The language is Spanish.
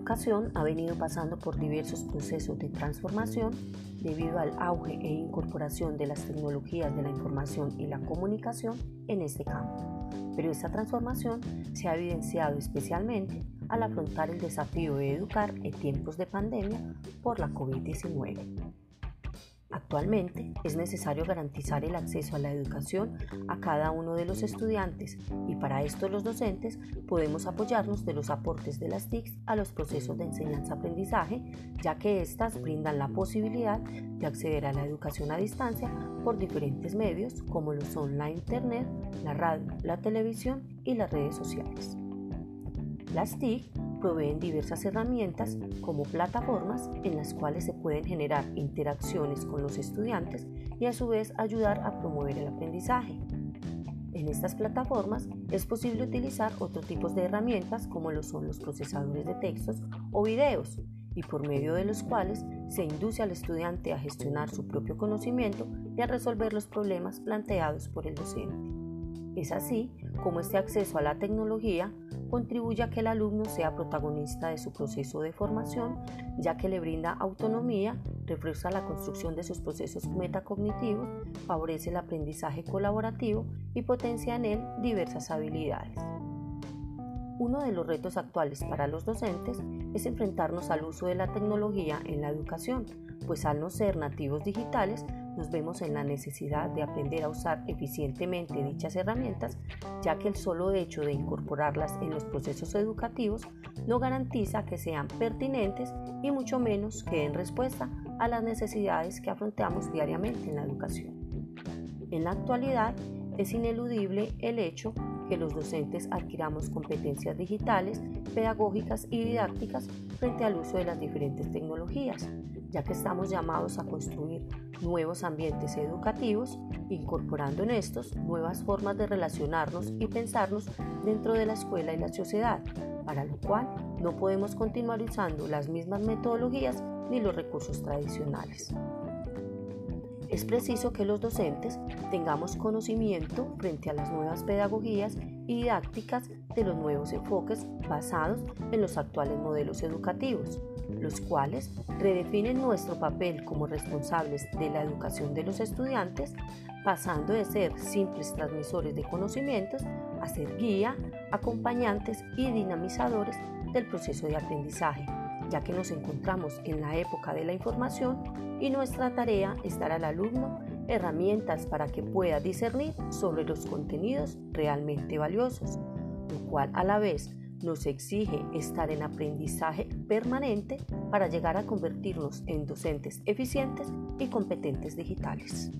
educación ha venido pasando por diversos procesos de transformación debido al auge e incorporación de las tecnologías de la información y la comunicación en este campo. Pero esta transformación se ha evidenciado especialmente al afrontar el desafío de educar en tiempos de pandemia por la COVID-19. Actualmente es necesario garantizar el acceso a la educación a cada uno de los estudiantes y para esto los docentes podemos apoyarnos de los aportes de las TICs a los procesos de enseñanza-aprendizaje, ya que éstas brindan la posibilidad de acceder a la educación a distancia por diferentes medios como lo son la Internet, la radio, la televisión y las redes sociales. Las TIC proveen diversas herramientas como plataformas en las cuales se pueden generar interacciones con los estudiantes y a su vez ayudar a promover el aprendizaje. En estas plataformas es posible utilizar otros tipos de herramientas como lo son los procesadores de textos o videos y por medio de los cuales se induce al estudiante a gestionar su propio conocimiento y a resolver los problemas planteados por el docente. Es así como este acceso a la tecnología contribuye a que el alumno sea protagonista de su proceso de formación, ya que le brinda autonomía, refuerza la construcción de sus procesos metacognitivos, favorece el aprendizaje colaborativo y potencia en él diversas habilidades. Uno de los retos actuales para los docentes es enfrentarnos al uso de la tecnología en la educación, pues al no ser nativos digitales, nos vemos en la necesidad de aprender a usar eficientemente dichas herramientas, ya que el solo hecho de incorporarlas en los procesos educativos no garantiza que sean pertinentes y mucho menos que den respuesta a las necesidades que afrontamos diariamente en la educación. En la actualidad, es ineludible el hecho que los docentes adquiramos competencias digitales, pedagógicas y didácticas frente al uso de las diferentes tecnologías, ya que estamos llamados a construir nuevos ambientes educativos, incorporando en estos nuevas formas de relacionarnos y pensarnos dentro de la escuela y la sociedad, para lo cual no podemos continuar usando las mismas metodologías ni los recursos tradicionales. Es preciso que los docentes tengamos conocimiento frente a las nuevas pedagogías didácticas de los nuevos enfoques basados en los actuales modelos educativos, los cuales redefinen nuestro papel como responsables de la educación de los estudiantes, pasando de ser simples transmisores de conocimientos a ser guía, acompañantes y dinamizadores del proceso de aprendizaje ya que nos encontramos en la época de la información y nuestra tarea es dar al alumno herramientas para que pueda discernir sobre los contenidos realmente valiosos, lo cual a la vez nos exige estar en aprendizaje permanente para llegar a convertirnos en docentes eficientes y competentes digitales.